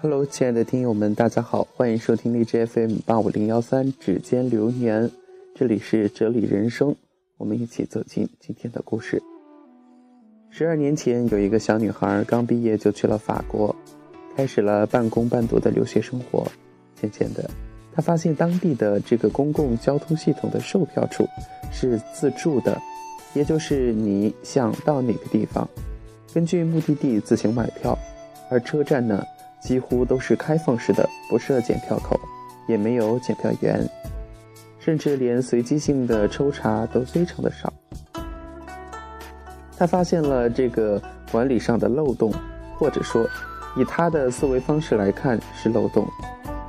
Hello，亲爱的听友们，大家好，欢迎收听荔枝 FM 八五零幺三指尖流年，这里是哲理人生，我们一起走进今天的故事。十二年前，有一个小女孩刚毕业就去了法国，开始了半工半读的留学生活。渐渐的，她发现当地的这个公共交通系统的售票处是自助的，也就是你想到哪个地方，根据目的地自行买票，而车站呢，几乎都是开放式的，不设检票口，也没有检票员，甚至连随机性的抽查都非常的少。他发现了这个管理上的漏洞，或者说，以他的思维方式来看是漏洞。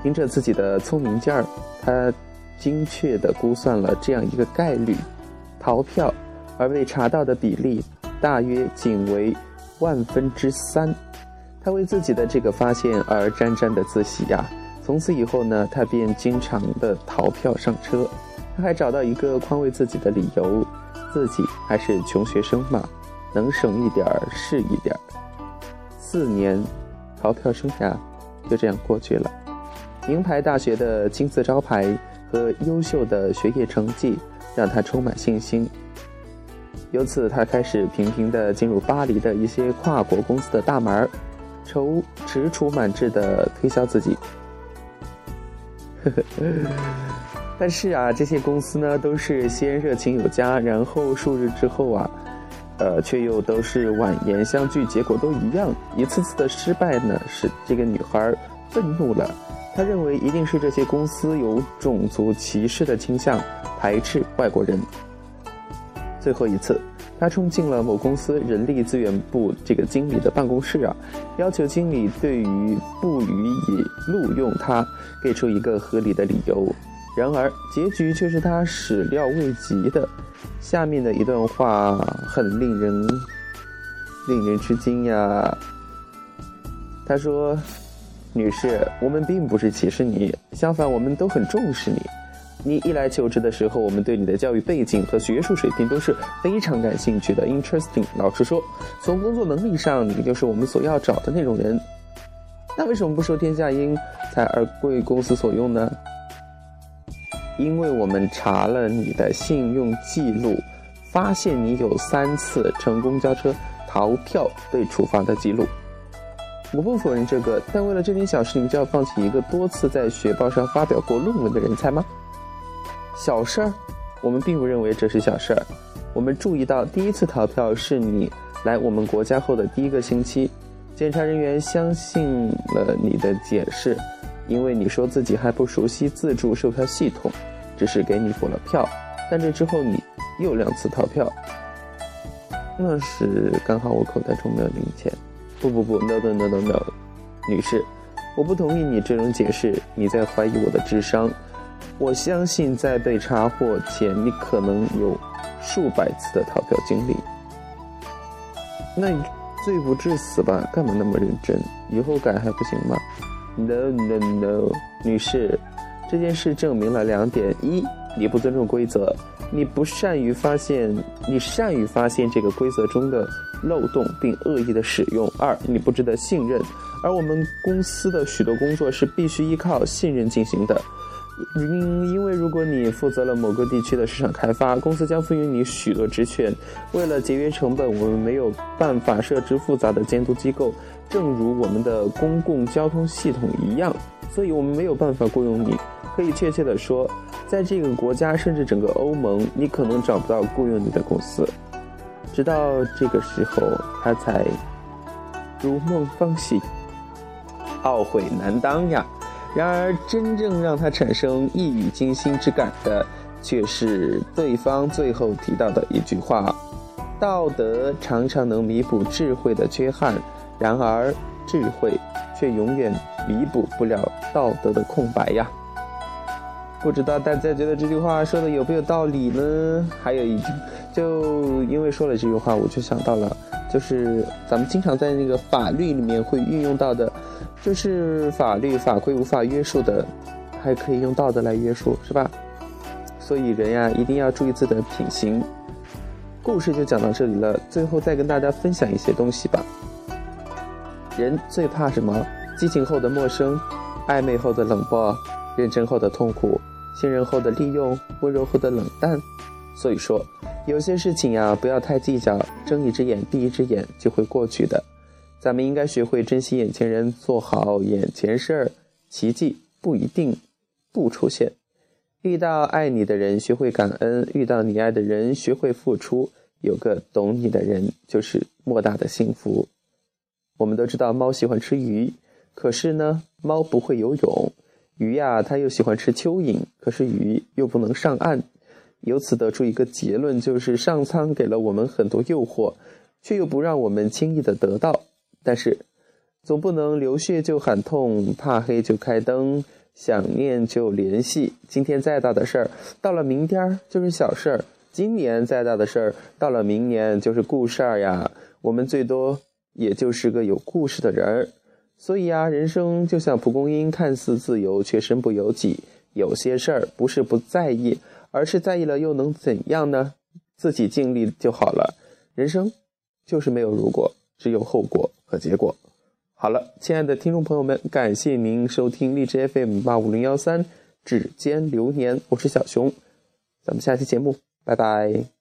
凭着自己的聪明劲儿，他精确地估算了这样一个概率：逃票而被查到的比例大约仅为万分之三。他为自己的这个发现而沾沾的自喜呀！从此以后呢，他便经常的逃票上车。他还找到一个宽慰自己的理由：自己还是穷学生嘛。能省一点儿是一点儿。四年，逃票生涯就这样过去了。名牌大学的金字招牌和优秀的学业成绩让他充满信心。由此，他开始频频的进入巴黎的一些跨国公司的大门儿，踌踌躇满志地推销自己。但是啊，这些公司呢，都是先热情有加，然后数日之后啊。呃，却又都是婉言相拒，结果都一样。一次次的失败呢，使这个女孩愤怒了。她认为一定是这些公司有种族歧视的倾向，排斥外国人。最后一次，她冲进了某公司人力资源部这个经理的办公室啊，要求经理对于不予以录用她，给出一个合理的理由。然而，结局却是她始料未及的。下面的一段话很令人令人吃惊呀。他说：“女士，我们并不是歧视你，相反，我们都很重视你。你一来求职的时候，我们对你的教育背景和学术水平都是非常感兴趣的。Interesting，老实说，从工作能力上，你就是我们所要找的那种人。那为什么不受天下英才而贵公司所用呢？”因为我们查了你的信用记录，发现你有三次乘公交车逃票被处罚的记录。我不否认这个，但为了这点小事，你就要放弃一个多次在学报上发表过论文的人才吗？小事儿，我们并不认为这是小事儿。我们注意到，第一次逃票是你来我们国家后的第一个星期，检查人员相信了你的解释。因为你说自己还不熟悉自助售票系统，只是给你补了票，但这之后你又两次逃票。那时刚好我口袋中没有零钱。不不不，no no no no no，女士，我不同意你这种解释，你在怀疑我的智商。我相信在被查获前，你可能有数百次的逃票经历。那你罪不至死吧？干嘛那么认真？以后改还不行吗？No no no，女士，这件事证明了两点：一，你不尊重规则，你不善于发现，你善于发现这个规则中的漏洞并恶意的使用；二，你不值得信任。而我们公司的许多工作是必须依靠信任进行的。因因为如果你负责了某个地区的市场开发，公司将赋予你许多职权。为了节约成本，我们没有办法设置复杂的监督机构，正如我们的公共交通系统一样，所以我们没有办法雇佣你。可以确切地说，在这个国家甚至整个欧盟，你可能找不到雇佣你的公司。直到这个时候，他才如梦方醒，懊悔难当呀。然而，真正让他产生一语惊心之感的，却是对方最后提到的一句话：“道德常常能弥补智慧的缺憾，然而智慧却永远弥补不了道德的空白呀。”不知道大家觉得这句话说的有没有道理呢？还有一句，就因为说了这句话，我就想到了，就是咱们经常在那个法律里面会运用到的。就是法律法规无法约束的，还可以用道德来约束，是吧？所以人呀，一定要注意自己的品行。故事就讲到这里了，最后再跟大家分享一些东西吧。人最怕什么？激情后的陌生，暧昧后的冷漠，认真后的痛苦，信任后的利用，温柔后的冷淡。所以说，有些事情呀，不要太计较，睁一只眼闭一只眼就会过去的。咱们应该学会珍惜眼前人，做好眼前事儿。奇迹不一定不出现。遇到爱你的人，学会感恩；遇到你爱的人，学会付出。有个懂你的人，就是莫大的幸福。我们都知道猫喜欢吃鱼，可是呢，猫不会游泳；鱼呀，它又喜欢吃蚯蚓，可是鱼又不能上岸。由此得出一个结论，就是上苍给了我们很多诱惑，却又不让我们轻易的得到。但是，总不能流血就喊痛，怕黑就开灯。想念就联系，今天再大的事儿，到了明天就是小事儿；今年再大的事儿，到了明年就是故事儿呀。我们最多也就是个有故事的人儿。所以啊，人生就像蒲公英，看似自由，却身不由己。有些事儿不是不在意，而是在意了又能怎样呢？自己尽力就好了。人生就是没有如果，只有后果和结果。好了，亲爱的听众朋友们，感谢您收听荔枝 FM 八五零幺三指尖流年，我是小熊，咱们下期节目，拜拜。